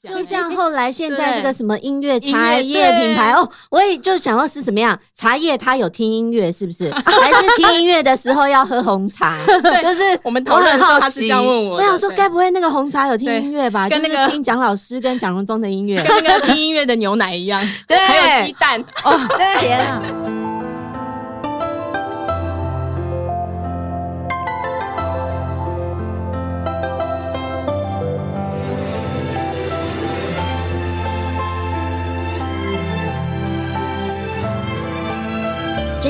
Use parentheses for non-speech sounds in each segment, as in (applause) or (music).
想。就像后来现在这个什么音乐茶叶品牌哦，我也就想要是什么样茶叶，他有听音乐是不是？还是听音乐的时候要喝红茶？(laughs) 就是我们讨论的时候他是这样问我，我想说该不会那个红茶有听音乐吧？跟那个听蒋老师跟蒋荣宗的音乐，跟那个听音乐的牛奶一样，(laughs) 对，还有鸡蛋哦，天啊！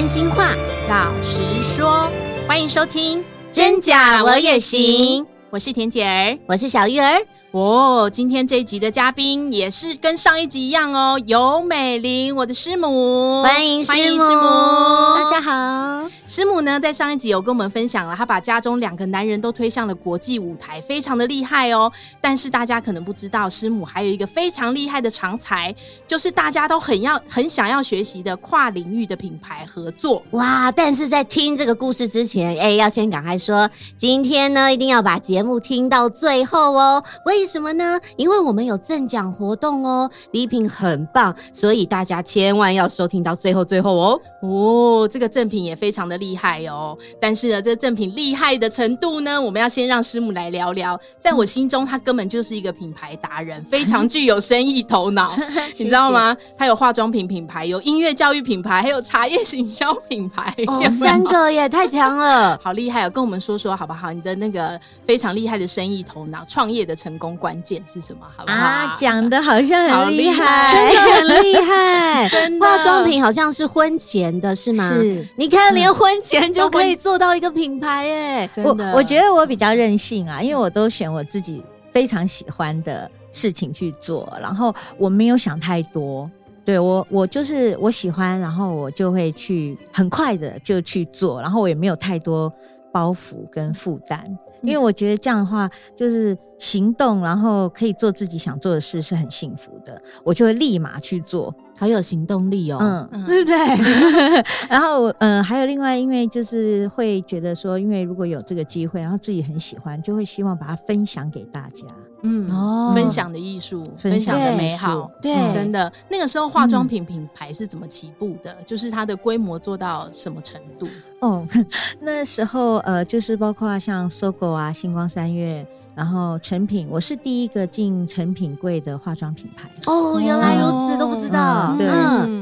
真心话，老实说，欢迎收听《真假我也行》。我是田姐儿，我是小玉儿。哦，今天这一集的嘉宾也是跟上一集一样哦，尤美玲，我的师母，欢迎师母，欢迎师母，大家好。师母呢，在上一集有跟我们分享了，她把家中两个男人都推向了国际舞台，非常的厉害哦。但是大家可能不知道，师母还有一个非常厉害的长才，就是大家都很要、很想要学习的跨领域的品牌合作。哇！但是在听这个故事之前，哎，要先赶快说，今天呢，一定要把节目听到最后哦。为什么呢？因为我们有赠奖活动哦，礼品很棒，所以大家千万要收听到最后最后哦。哦，这个赠品也非常的。厉害哦！但是呢，这个赠品厉害的程度呢，我们要先让师母来聊聊。在我心中，他根本就是一个品牌达人，非常具有生意头脑，(laughs) 你知道吗？他有化妆品品牌，有音乐教育品牌，还有茶叶行销品牌，哦，三个耶，太强了，(laughs) 好厉害哦！跟我们说说好不好？你的那个非常厉害的生意头脑，创业的成功关键是什么？好不好？啊，讲的好像很厉害，真的很厉害，(laughs) 真的。化妆品好像是婚前的是吗？是，你看连婚。婚前就可以做到一个品牌耶！我我觉得我比较任性啊，因为我都选我自己非常喜欢的事情去做，然后我没有想太多。对，我我就是我喜欢，然后我就会去很快的就去做，然后我也没有太多包袱跟负担，因为我觉得这样的话就是行动，然后可以做自己想做的事是很幸福的，我就会立马去做。好有行动力哦，嗯，对不对？(laughs) 然后，嗯，还有另外，因为就是会觉得说，因为如果有这个机会，然后自己很喜欢，就会希望把它分享给大家。嗯，哦，分享的艺术，分享的美好，对，真的。那个时候化妆品品牌是怎么起步的？嗯，就是它的规模做到什么程度？哦，(laughs) 那时候呃，就是包括像 SOGO 啊、星光三月。然后成品，我是第一个进成品柜的化妆品牌。哦，原来如此，都不知道。对，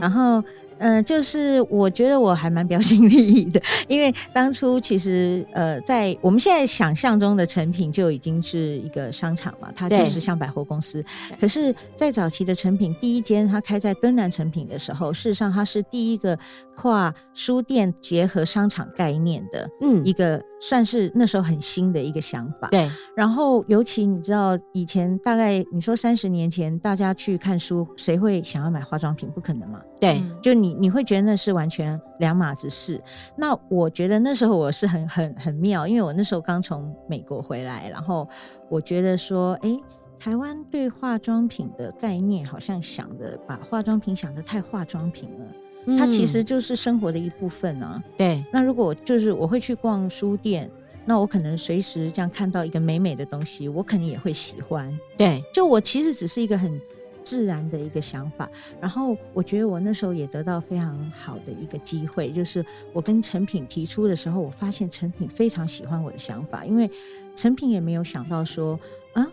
然后。嗯、呃，就是我觉得我还蛮 (laughs) 标新立异的，因为当初其实呃，在我们现在想象中的成品就已经是一个商场嘛，它就是像百货公司。可是，在早期的成品第一间，它开在敦南成品的时候，事实上它是第一个跨书店结合商场概念的，嗯，一个算是那时候很新的一个想法。对，然后尤其你知道，以前大概你说三十年前，大家去看书，谁会想要买化妆品？不可能嘛？对，就你。你你会觉得那是完全两码子事。那我觉得那时候我是很很很妙，因为我那时候刚从美国回来，然后我觉得说，哎，台湾对化妆品的概念好像想的把化妆品想的太化妆品了，嗯，它其实就是生活的一部分啊。对。那如果就是我会去逛书店，那我可能随时这样看到一个美美的东西，我肯定也会喜欢。对。就我其实只是一个很。自然的一个想法，然后我觉得我那时候也得到非常好的一个机会，就是我跟成品提出的时候，我发现成品非常喜欢我的想法，因为成品也没有想到说啊，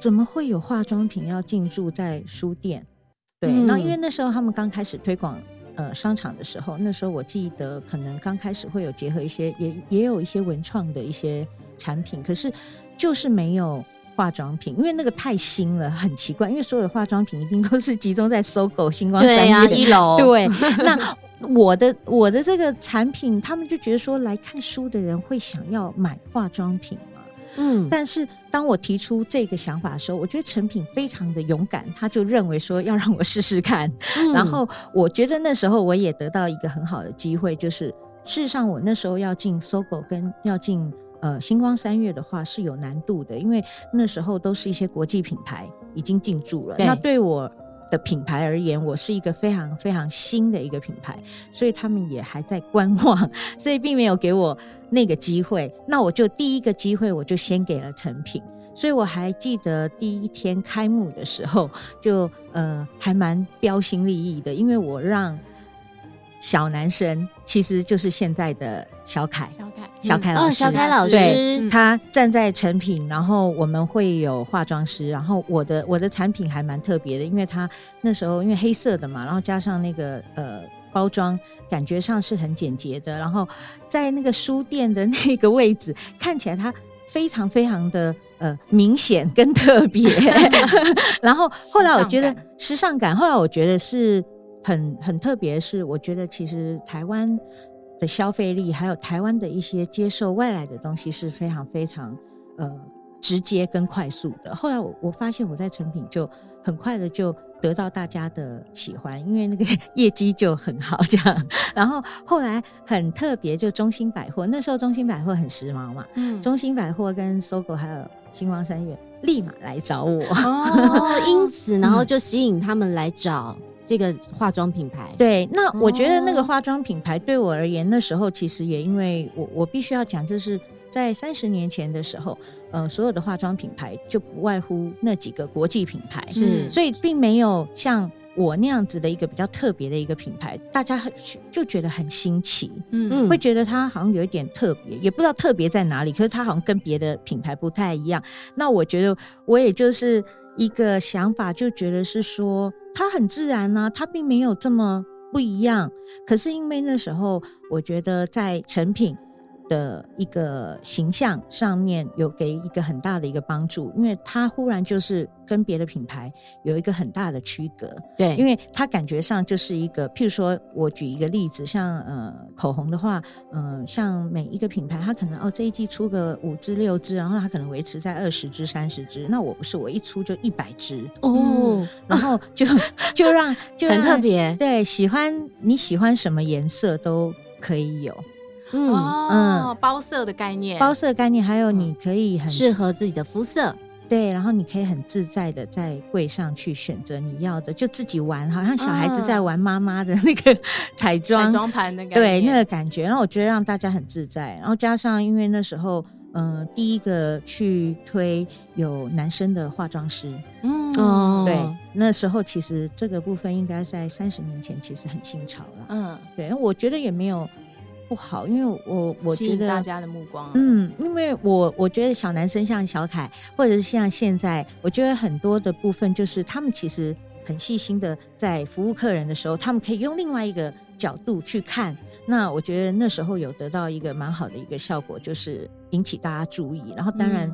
怎么会有化妆品要进驻在书店？对，那、嗯、因为那时候他们刚开始推广呃商场的时候，那时候我记得可能刚开始会有结合一些，也也有一些文创的一些产品，可是就是没有。化妆品，因为那个太新了，很奇怪。因为所有的化妆品一定都是集中在 SOGO 新光三越、啊、一楼。对，那我的我的这个产品，他们就觉得说，来看书的人会想要买化妆品嘛。嗯，但是当我提出这个想法的时候，我觉得成品非常的勇敢，他就认为说要让我试试看。嗯、然后我觉得那时候我也得到一个很好的机会，就是事实上我那时候要进 SOGO 跟要进。呃，星光三月的话是有难度的，因为那时候都是一些国际品牌已经进驻了。那对我的品牌而言，我是一个非常非常新的一个品牌，所以他们也还在观望，(laughs) 所以并没有给我那个机会。那我就第一个机会，我就先给了成品。所以我还记得第一天开幕的时候，就呃还蛮标新立异的，因为我让小男生其实就是现在的小凯，小凯，小凯老师，哦，小凯老师，对，他站在成品，然后我们会有化妆师，然后我的我的产品还蛮特别的，因为他那时候因为黑色的嘛，然后加上那个呃。包装感觉上是很简洁的，然后在那个书店的那个位置，(laughs) 看起来它非常非常的呃明显跟特别。(laughs) 然后后来我觉得时尚感，后来我觉得是很很特别，是我觉得其实台湾的消费力，还有台湾的一些接受外来的东西是非常非常呃直接跟快速的。后来我我发现我在成品就很快的就。得到大家的喜欢，因为那个 (laughs) 业绩就很好，这样。然后后来很特别，就中兴百货，那时候中兴百货很时髦嘛。嗯，中兴百货跟 SOGO 还有星光三月立马来找我，哦，(laughs) 因此然后就吸引他们来找这个化妆品牌。对，那我觉得那个化妆品牌对我而言，那时候其实也因为我我必须要讲，就是。在三十年前的时候，呃，所有的化妆品牌就不外乎那几个国际品牌，是，所以并没有像我那样子的一个比较特别的一个品牌，大家很就觉得很新奇，嗯，会觉得它好像有一点特别，也不知道特别在哪里，可是它好像跟别的品牌不太一样。那我觉得我也就是一个想法，就觉得是说它很自然呢、啊，它并没有这么不一样。可是因为那时候，我觉得在成品。的一个形象上面有给一个很大的一个帮助，因为他忽然就是跟别的品牌有一个很大的区隔，对，因为他感觉上就是一个，譬如说我举一个例子，像呃口红的话，嗯、呃，像每一个品牌，它可能哦这一季出个五支六支，然后它可能维持在二十支三十支，那我不是我一出就一百支。哦、嗯，然后就就让就让 (laughs) 很特别，对，喜欢你喜欢什么颜色都可以有。嗯哦，包色的概念，包色概念，还有你可以很适合自己的肤色，对，然后你可以很自在的在柜上去选择你要的，就自己玩，好像小孩子在玩妈妈的那个 (laughs) 彩妆。彩妆盘的感觉，对，那个感觉，然后我觉得让大家很自在，然后加上因为那时候，嗯、呃，第一个去推有男生的化妆师，嗯。哦，对，那时候其实这个部分应该在三十年前其实很新潮了，嗯，对，我觉得也没有。不好，因为我我觉得大家的目光，嗯，因为我我觉得小男生像小凯，或者是像现在，我觉得很多的部分就是他们其实很细心的在服务客人的时候，他们可以用另外一个角度去看。那我觉得那时候有得到一个蛮好的一个效果，就是引起大家注意。然后当然，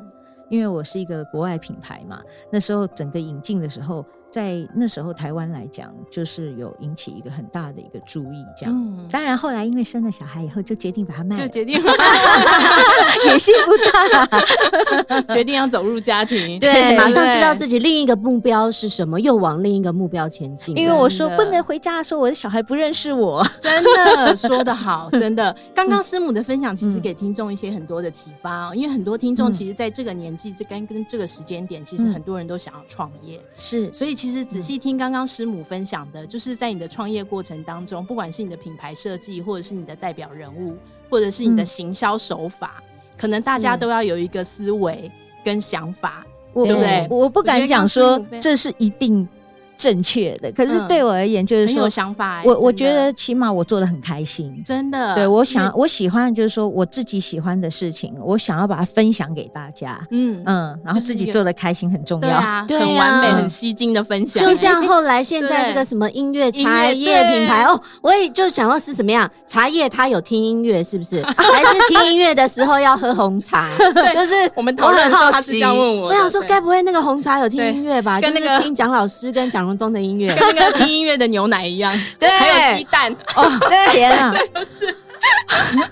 因为我是一个国外品牌嘛，那时候整个引进的时候。在那时候，台湾来讲，就是有引起一个很大的一个注意，这样。嗯、当然，后来因为生了小孩以后，就决定把它卖了，就决定 (laughs) 野心不大，决定要走入家庭。对，对马上知道自己另一个目标是什么，又往另一个目标前进。因为我说不能回家的时候，我的小孩不认识我。真的说的好，真的。刚刚师母的分享其实给听众一些很多的启发，因为很多听众其实在这个年纪，这跟跟这个时间点，其实很多人都想要创业，是，所以。其实仔细听刚刚师母分享的，就是在你的创业过程当中，不管是你的品牌设计，或者是你的代表人物，或者是你的行销手法，可能大家都要有一个思维跟想法，对不对？我不敢讲说这是一定。正确的，可是对我而言就是说，很有想法。我我觉得起码我做的很开心，真的。对，我想我喜欢就是说我自己喜欢的事情，我想要把它分享给大家。嗯嗯，然后自己做的开心很重要，对啊，很完美、很吸睛的分享。就像后来现在这个什么音乐茶叶品牌哦，我也就想要是什么样茶叶，他有听音乐是不是？(laughs) 还是听音乐的时候要喝红茶？就是我们讨论的时候他是这样问我，我想说该不会那个红茶有听音乐吧？跟那个听蒋老师跟蒋中的音乐，跟那个听音乐的牛奶一样，(laughs) 对，还有鸡蛋哦，天啊！(laughs)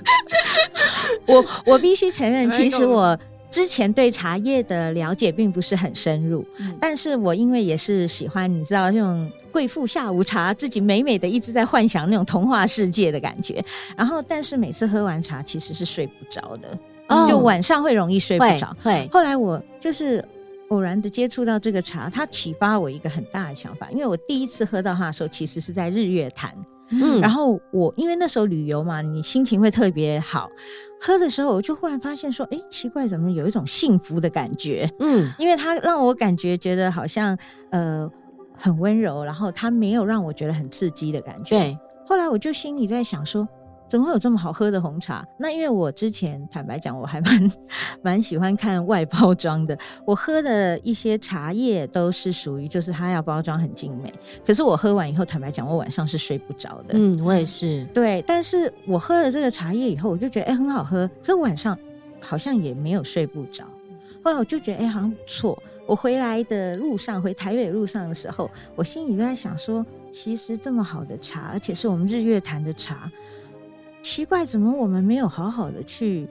(laughs) 我我必须承认，其实我之前对茶叶的了解并不是很深入，嗯、但是我因为也是喜欢，你知道这种贵妇下午茶，自己美美的一直在幻想那种童话世界的感觉。然后，但是每次喝完茶，其实是睡不着的，哦、就晚上会容易睡不着。会，后来我就是。偶然的接触到这个茶，它启发我一个很大的想法。因为我第一次喝到它的时候，其实是在日月潭嗯，然后我因为那时候旅游嘛，你心情会特别好，喝的时候我就忽然发现说，哎，奇怪，怎么有一种幸福的感觉？嗯，因为它让我感觉觉得好像呃很温柔，然后它没有让我觉得很刺激的感觉。对，后来我就心里在想说。怎么会有这么好喝的红茶？那因为我之前坦白讲，我还蛮 (laughs) 蛮喜欢看外包装的。我喝的一些茶叶都是属于，就是它要包装很精美。可是我喝完以后，坦白讲，我晚上是睡不着的。嗯，我也是。对，但是我喝了这个茶叶以后，我就觉得哎、欸、很好喝，可是晚上好像也没有睡不着。后来我就觉得哎、欸、好像不错。我回来的路上，回台北路上的时候，我心里就在想说，其实这么好的茶，而且是我们日月潭的茶。奇怪，怎么我们没有好好的去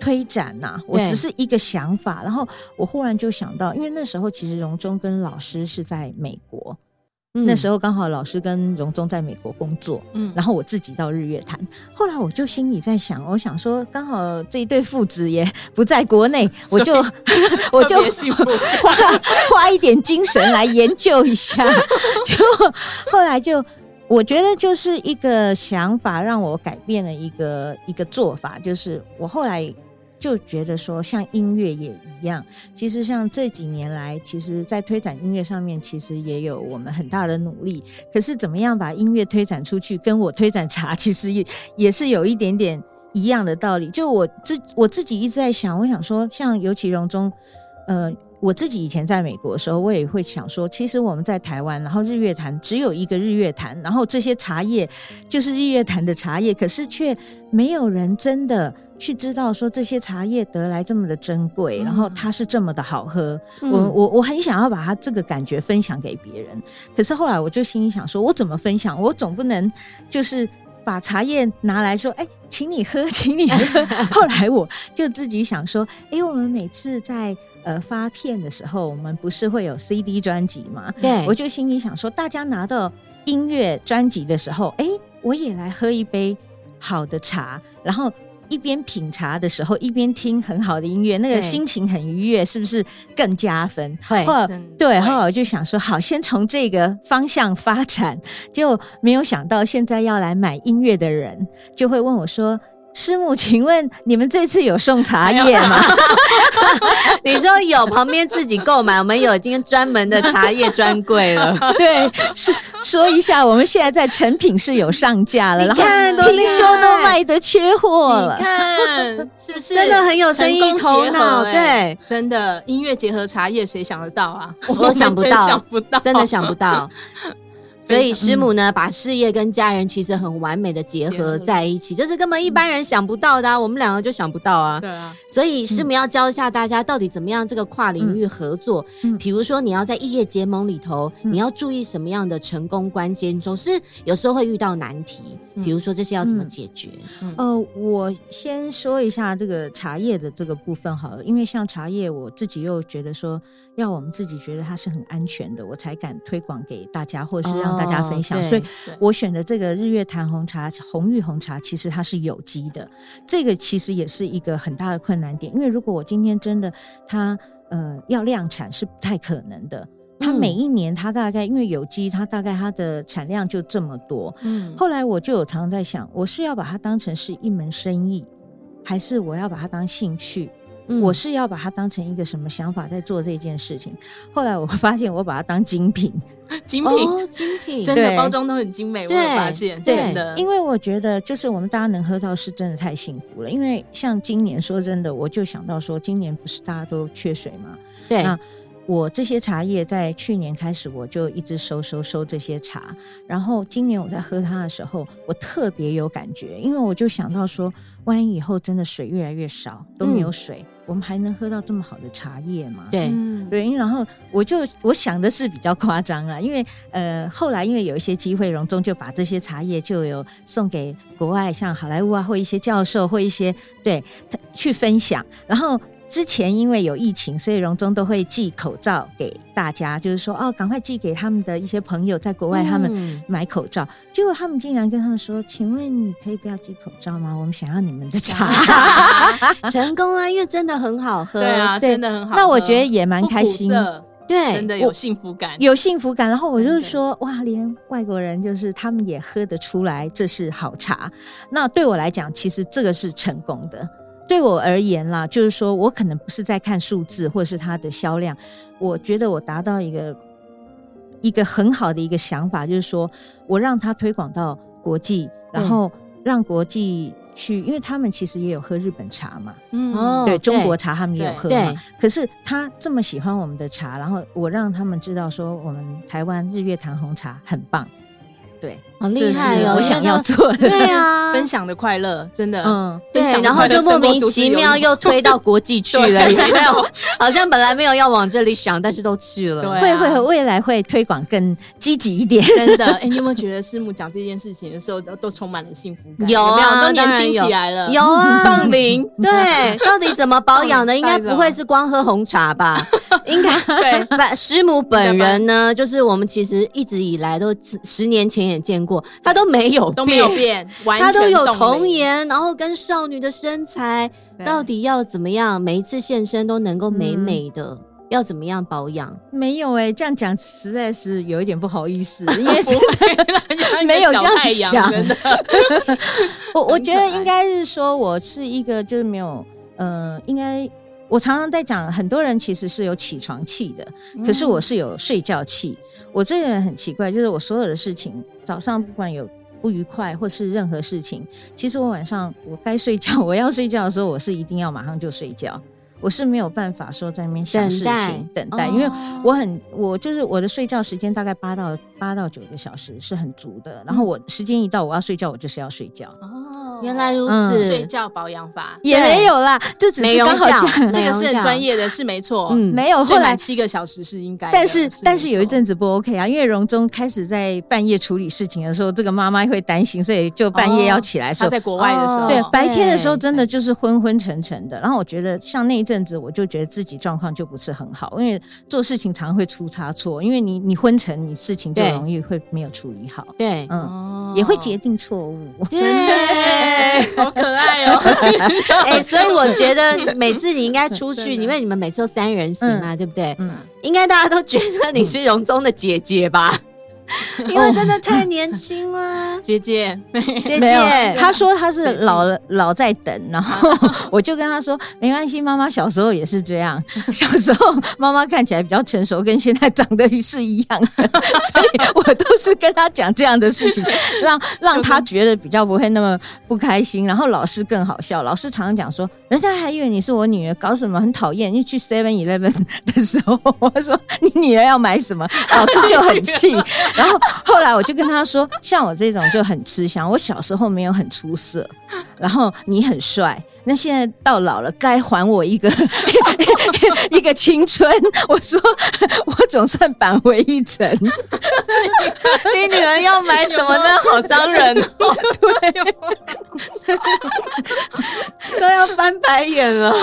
推展呢、啊？我只是一个想法，然后我忽然就想到，因为那时候其实荣中跟老师是在美国，嗯、那时候刚好老师跟荣中在美国工作，嗯，然后我自己到日月潭，后来我就心里在想，我想说，刚好这一对父子也不在国内，(laughs) 我就 (laughs) 我就 (laughs) 花花一点精神来研究一下，就后来就。我觉得就是一个想法，让我改变了一个一个做法，就是我后来就觉得说，像音乐也一样，其实像这几年来，其实在推展音乐上面，其实也有我们很大的努力。可是怎么样把音乐推展出去，跟我推展茶，其实也也是有一点点一样的道理。就我自我自己一直在想，我想说，像尤其荣中，呃。我自己以前在美国的时候，我也会想说，其实我们在台湾，然后日月潭只有一个日月潭，然后这些茶叶就是日月潭的茶叶，可是却没有人真的去知道说这些茶叶得来这么的珍贵，然后它是这么的好喝。嗯、我我我很想要把它这个感觉分享给别人，可是后来我就心里想说，我怎么分享？我总不能就是。把茶叶拿来说，哎、欸，请你喝，(laughs) 请你喝。(laughs) 后来我就自己想说，哎、欸，我们每次在呃发片的时候，我们不是会有 CD 专辑吗？对，我就心里想说，大家拿到音乐专辑的时候，哎、欸，我也来喝一杯好的茶，然后。一边品茶的时候，一边听很好的音乐，那个心情很愉悦，是不是更加分？会，对。后来我就想说，好，先从这个方向发展，就没有想到现在要来买音乐的人就会问我说。师母，请问你们这次有送茶叶吗？(laughs) 你说有，旁边自己购买，我们有今天专门的茶叶专柜了。(laughs) 对，是说一下，我们现在在成品是有上架了，看然后听说都卖得缺货了。你看是不是真的很有生意头脑？对，真的音乐结合茶叶，谁想得到啊？我想不到，想不到，真的想不到。所以师母呢，把事业跟家人其实很完美的结合在一起，这是根本一般人想不到的啊，我们两个就想不到啊。对啊。所以师母要教一下大家，到底怎么样这个跨领域合作。嗯。比如说你要在异业结盟里头，你要注意什么样的成功关键？总是有时候会遇到难题。比如说这些要怎么解决？呃，我先说一下这个茶叶的这个部分好了，因为像茶叶，我自己又觉得说。要我们自己觉得它是很安全的，我才敢推广给大家，或者是让大家分享。哦、所以我选的这个日月潭红茶、红玉红茶，其实它是有机的。这个其实也是一个很大的困难点，因为如果我今天真的它呃要量产是不太可能的。它每一年它大概因为有机，它大概它的产量就这么多。嗯，后来我就有常常在想，我是要把它当成是一门生意，还是我要把它当兴趣？我是要把它当成一个什么想法在做这件事情。后来我发现，我把它当精品，(laughs) 精品，哦、精品，真的包装都很精美。我有发现，对，的，因为我觉得，就是我们大家能喝到，是真的太幸福了。因为像今年，说真的，我就想到说，今年不是大家都缺水吗？对。那我这些茶叶在去年开始，我就一直收收收这些茶。然后今年我在喝它的时候，我特别有感觉，因为我就想到说，万一以后真的水越来越少，都没有水。嗯我们还能喝到这么好的茶叶吗？对，对。然后我就我想的是比较夸张了，因为呃后来因为有一些机会，荣中就把这些茶叶就有送给国外，像好莱坞啊，或一些教授，或一些对他去分享，然后。之前因为有疫情，所以荣中都会寄口罩给大家，就是说哦，赶快寄给他们的一些朋友在国外，他们买口罩。嗯、结果他们竟然跟他们说：“请问你可以不要寄口罩吗？我们想要你们的 (laughs) 茶。”成功啊，因为真的很好喝，对啊，真的很好喝。那我觉得也蛮开心，对，真的有幸福感，有幸福感。然后我就说，哇，连外国人就是他们也喝得出来，这是好茶。那对我来讲，其实这个是成功的。对我而言啦，就是说我可能不是在看数字或者是它的销量，我觉得我达到一个一个很好的一个想法，就是说我让它推广到国际，然后让国际去，因为他们其实也有喝日本茶嘛，嗯，对，中国茶他们也有喝嘛。可是他这么喜欢我们的茶，然后我让他们知道说我们台湾日月潭红茶很棒。对，好厉害哦！我想要做的，对啊，(laughs) 分享的快乐，真的，嗯，对，然后就莫名其妙又推到国际去了，(laughs) 有没有？好像本来没有要往这里想，但是都去了。会会未来会推广更积极一点，真的。哎，你有没有觉得师母讲这件事情的时候都都充满了幸福感？有啊，都年轻起来了，有啊，冻龄。对，(laughs) 到底怎么保养的？应该不会是光喝红茶吧？(laughs) 应该对。不，师母本人呢，就是我们其实一直以来都十年前。也见过，她都没有都没有变，她都有童颜，然后跟少女的身材，到底要怎么样？每一次现身都能够美美的，嗯、要怎么样保养？没有哎、欸，这样讲实在是有一点不好意思，(laughs) 因为 (laughs) 真的没有这样想。我我觉得应该是说，我是一个就是没有，呃，应该。我常常在讲，很多人其实是有起床气的，可是我是有睡觉气。嗯、我这个人很奇怪，就是我所有的事情，早上不管有不愉快或是任何事情，其实我晚上我该睡觉，我要睡觉的时候，我是一定要马上就睡觉。我是没有办法说在那边想事情等待，因为我很我就是我的睡觉时间大概八到八到九个小时是很足的，然后我时间一到我要睡觉，我就是要睡觉。原来如此，睡觉保养法也没有啦，这只是刚好讲，这个是很专业的，是没错。嗯，没有，后来七个小时是应该，但是但是有一阵子不 OK 啊，因为荣宗开始在半夜处理事情的时候，这个妈妈会担心，所以就半夜要起来。他在国外的时候，对，白天的时候真的就是昏昏沉沉的。然后我觉得像那一阵子，我就觉得自己状况就不是很好，因为做事情常会出差错，因为你你昏沉，你事情就容易会没有处理好。对，嗯，也会决定错误。对。(laughs) 好可爱哦！哎，(laughs) 所以我觉得每次你应该出去，(laughs) 因为你们每次都三人行嘛，对不对？嗯，应该大家都觉得你是荣宗的姐姐吧？(laughs) 因为真的太年轻了，姐姐，姐姐，她说她是老老在等，然后 (laughs) 我就跟她说没关系，妈妈小时候也是这样，(laughs) 小时候妈妈看起来比较成熟，跟现在长得是一样的，所以我都是跟她讲这样的事情，让让他觉得比较不会那么不开心。然后老师更好笑，老师常常讲说，人家还以为你是我女儿，搞什么很讨厌。你去 Seven Eleven 的时候，我说你女儿要买什么，老师就很气。(laughs) 然后后来我就跟他说，像我这种就很吃香。我小时候没有很出色，然后你很帅，那现在到老了，该还我一个 (laughs) 一个青春。我说我总算扳回一城。你女儿要买什么呢？好伤人哦，对，都要翻白眼了。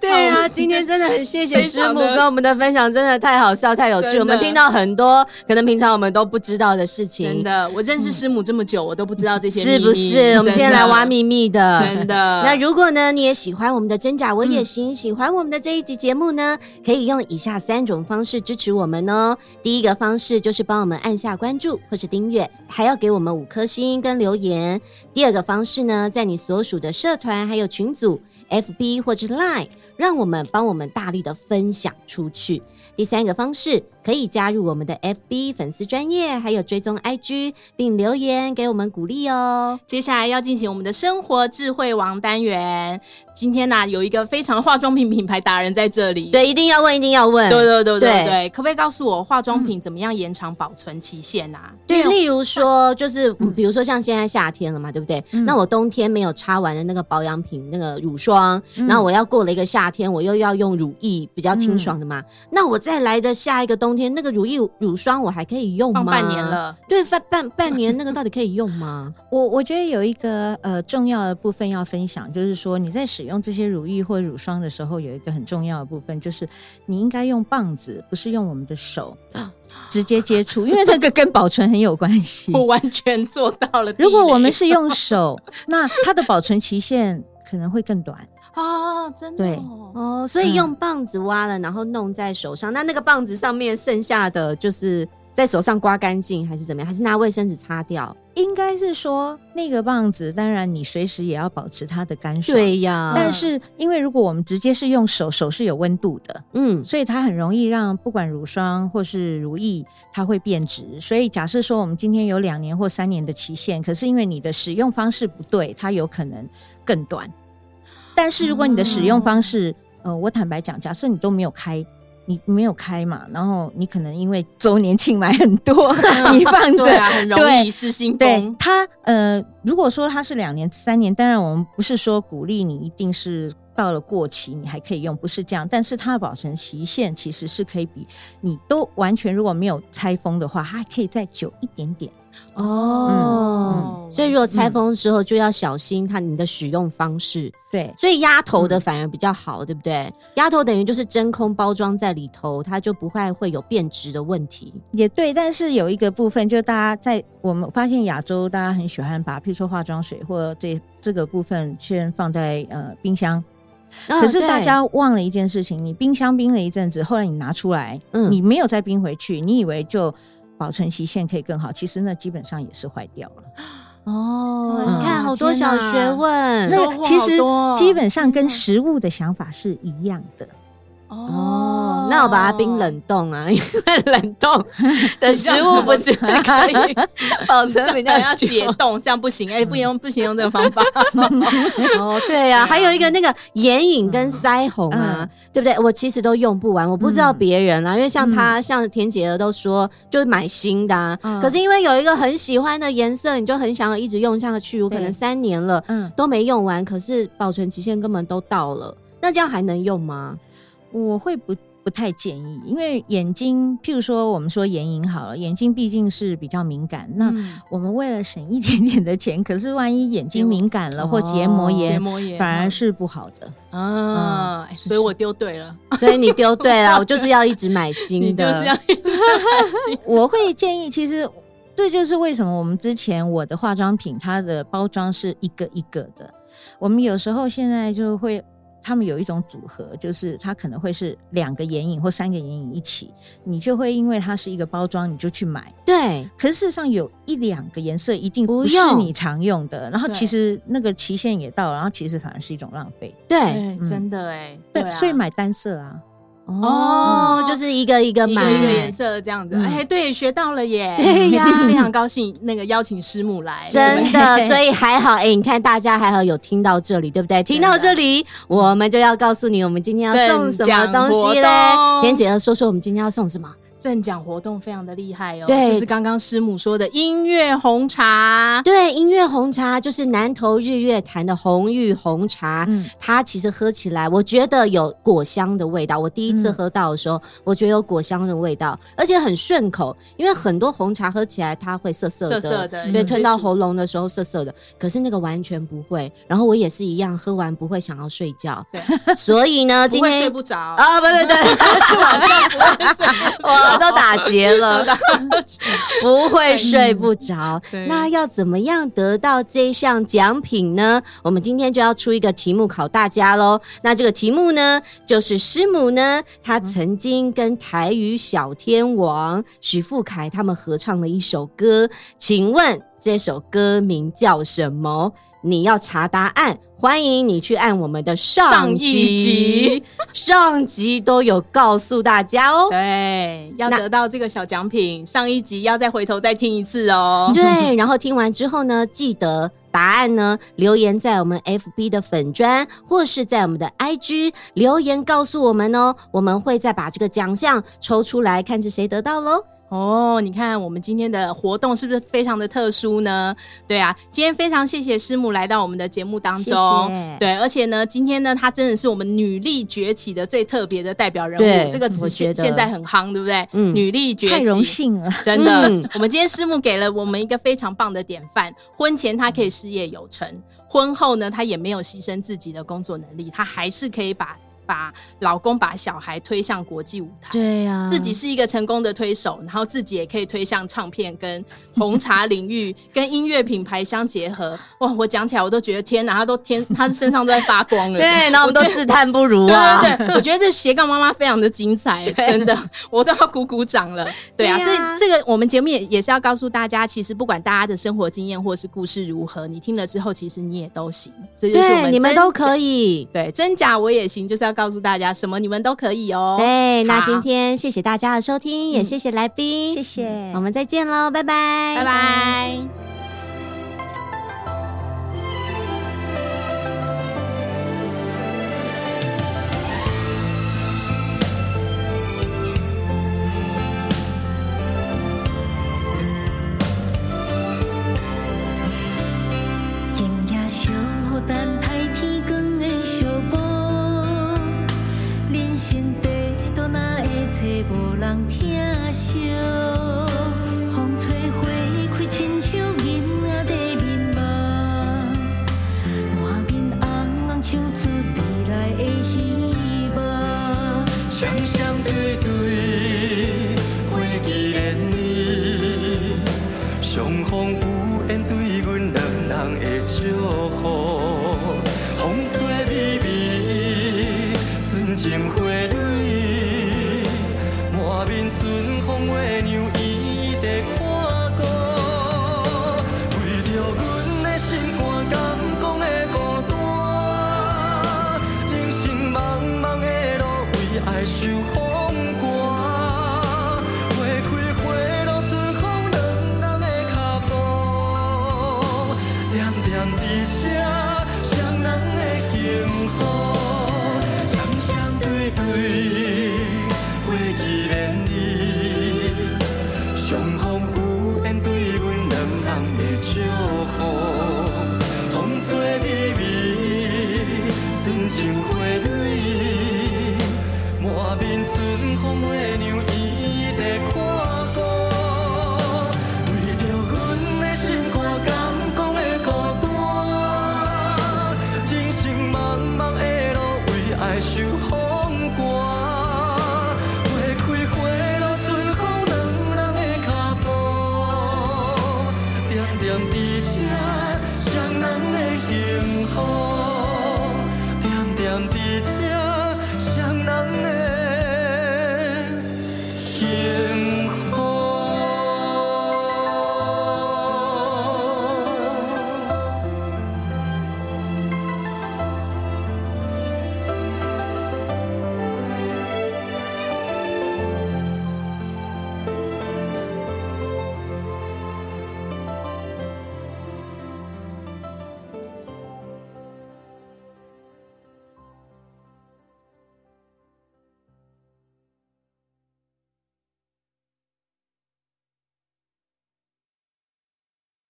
对啊，今天真的很谢谢师母跟我们的分享，真的太好笑、太有趣。我们听到很多可能平常我们都不知道的事情。真的，我认识师母这么久，我都不知道这些，是不是？我们今天来挖秘密的，真的。那如果呢，你也喜欢我们的真假我也行，喜欢我们的这一集节目呢，可以用以下三种方式支持我们哦。第一个方式就是帮我们按下关注或是订阅，还要给我们五颗星跟留言。第二个方式呢，在你所属的社团还有群组，FB 或者是 Line。让我们帮我们大力的分享出去。第三个方式，可以加入我们的 FB 粉丝专业，还有追踪 IG，并留言给我们鼓励哦。接下来要进行我们的生活智慧王单元。今天呢、啊，有一个非常化妆品品牌达人在这里，对，一定要问，一定要问。对对对对对，可不可以告诉我化妆品怎么样延长保存期限啊？对，例如说，就是比如说像现在夏天了嘛，对不对？嗯、那我冬天没有擦完的那个保养品，那个乳霜，嗯、然后我要过了一个夏天，我又要用乳液比较清爽的嘛，嗯、那我再来的下一个冬天，那个乳液乳霜我还可以用吗？半年了，对，半半半年那个到底可以用吗？(laughs) 我我觉得有一个呃重要的部分要分享，就是说你在使使用这些乳液或乳霜的时候，有一个很重要的部分，就是你应该用棒子，不是用我们的手 (gasps) 直接接触，因为这个跟保存很有关系。(laughs) 我完全做到了。如果我们是用手，那它的保存期限可能会更短。啊，真的对哦，所以用棒子挖了，然后弄在手上。那那个棒子上面剩下的就是在手上刮干净，还是怎么样？还是拿卫生纸擦掉？应该是说那个棒子，当然你随时也要保持它的干爽。对呀，但是因为如果我们直接是用手，手是有温度的，嗯，所以它很容易让不管乳霜或是乳液，它会变质。所以假设说我们今天有两年或三年的期限，可是因为你的使用方式不对，它有可能更短。但是如果你的使用方式，嗯、呃，我坦白讲，假设你都没有开。你没有开嘛，然后你可能因为周年庆买很多，(laughs) 你放着，很容易失心疯。对，它呃，如果说它是两年、三年，当然我们不是说鼓励你一定是到了过期你还可以用，不是这样。但是它的保存期限其实是可以比你都完全如果没有拆封的话，它还可以再久一点点。哦，嗯、所以如果拆封之后就要小心它你的使用方式。对，所以压头的反而比较好，嗯、对不对？压头等于就是真空包装在里头，它就不会会有变质的问题。也对，但是有一个部分，就大家在我们发现亚洲，大家很喜欢把，譬如说化妆水或这这个部分先放在呃冰箱，哦、可是大家忘了一件事情，你冰箱冰了一阵子，后来你拿出来，嗯，你没有再冰回去，你以为就。保存期限可以更好，其实那基本上也是坏掉了。(gasps) 哦，嗯、你看好多小学问，那其实基本上跟食物的想法是一样的。哦，那我把它冰冷冻啊，因为冷冻的食物不是可以保存比较要解冻，(laughs) 这样不行，哎，不用不行用这个方法。哦，对呀，还有一个那个眼影跟腮红啊，对不对？我其实都用不完，我不知道别人啊，因为像他像田姐儿都说，就是买新的啊，可是因为有一个很喜欢的颜色，你就很想要一直用下去，我可能三年了，嗯，都没用完，可是保存期限根本都到了，那这样还能用吗？我会不不太建议，因为眼睛，譬如说我们说眼影好了，眼睛毕竟是比较敏感。那我们为了省一点点的钱，可是万一眼睛敏感了或结膜炎，结膜炎反而是不好的啊。所以我丢对了，所以你丢对了，(laughs) 我就是要一直买新的，就是要一直买新。(laughs) 我会建议，其实这就是为什么我们之前我的化妆品它的包装是一个一个的，我们有时候现在就会。他们有一种组合，就是它可能会是两个眼影或三个眼影一起，你就会因为它是一个包装，你就去买。对，可是事实上有一两个颜色一定不是你常用的，然后其实那个期限也到了，然后其实反而是一种浪费。对，嗯、真的哎，对，所以买单色啊。哦，就是一个一个买。一个颜色这样子，哎，对，学到了耶！对呀，非常高兴那个邀请师母来，真的，所以还好，哎，你看大家还好有听到这里，对不对？听到这里，我们就要告诉你，我们今天要送什么东西嘞？田姐要说说，我们今天要送什么？赠奖活动非常的厉害哦，对，就是刚刚师母说的音乐红茶，对，音乐红茶就是南投日月潭的红玉红茶，嗯，它其实喝起来，我觉得有果香的味道。我第一次喝到的时候，嗯、我觉得有果香的味道，而且很顺口。因为很多红茶喝起来它会涩涩的，涩涩的，对，吞到喉咙的时候涩涩的。可是那个完全不会。然后我也是一样，喝完不会想要睡觉。对，所以呢，(laughs) 今天睡不着啊，不对对，是 (laughs) 晚上不会睡不着。(laughs) 都打结了，(laughs) 不会睡不着。那要怎么样得到这项奖品呢？我们今天就要出一个题目考大家喽。那这个题目呢，就是师母呢，她曾经跟台语小天王许富凯他们合唱了一首歌，请问这首歌名叫什么？你要查答案，欢迎你去按我们的上一集，上集都有告诉大家哦。对，要得到这个小奖品，上一集要再回头再听一次哦。对，然后听完之后呢，记得答案呢留言在我们 FB 的粉砖，或是在我们的 IG 留言告诉我们哦，我们会再把这个奖项抽出来，看是谁得到喽。哦，你看我们今天的活动是不是非常的特殊呢？对啊，今天非常谢谢师母来到我们的节目当中。谢谢。对，而且呢，今天呢，她真的是我们女力崛起的最特别的代表人物。这个词现现在很夯，对不对？嗯，女力崛起，太荣幸了，真的。嗯、我们今天师母给了我们一个非常棒的典范。婚前她可以事业有成，婚后呢，她也没有牺牲自己的工作能力，她还是可以把。把老公、把小孩推向国际舞台。对呀、啊，自己是一个成功的推手，然后自己也可以推向唱片跟红茶领域，跟音乐品牌相结合。(laughs) 哇，我讲起来我都觉得天哪，他都天，他身上都在发光了。(laughs) 对，然后我们都自叹不如啊。对对对，我觉得这斜杠妈妈非常的精彩，真的，我都要鼓鼓掌了。对啊，对啊，这这个我们节目也也是要告诉大家，其实不管大家的生活经验或是故事如何，你听了之后，其实你也都行。这就是我们你们都可以。对，真假我也行，就是要告诉大家，什么你们都可以哦。对，那今天谢谢大家的收听，也谢谢来宾，谢谢，我们再见喽，拜拜，拜拜。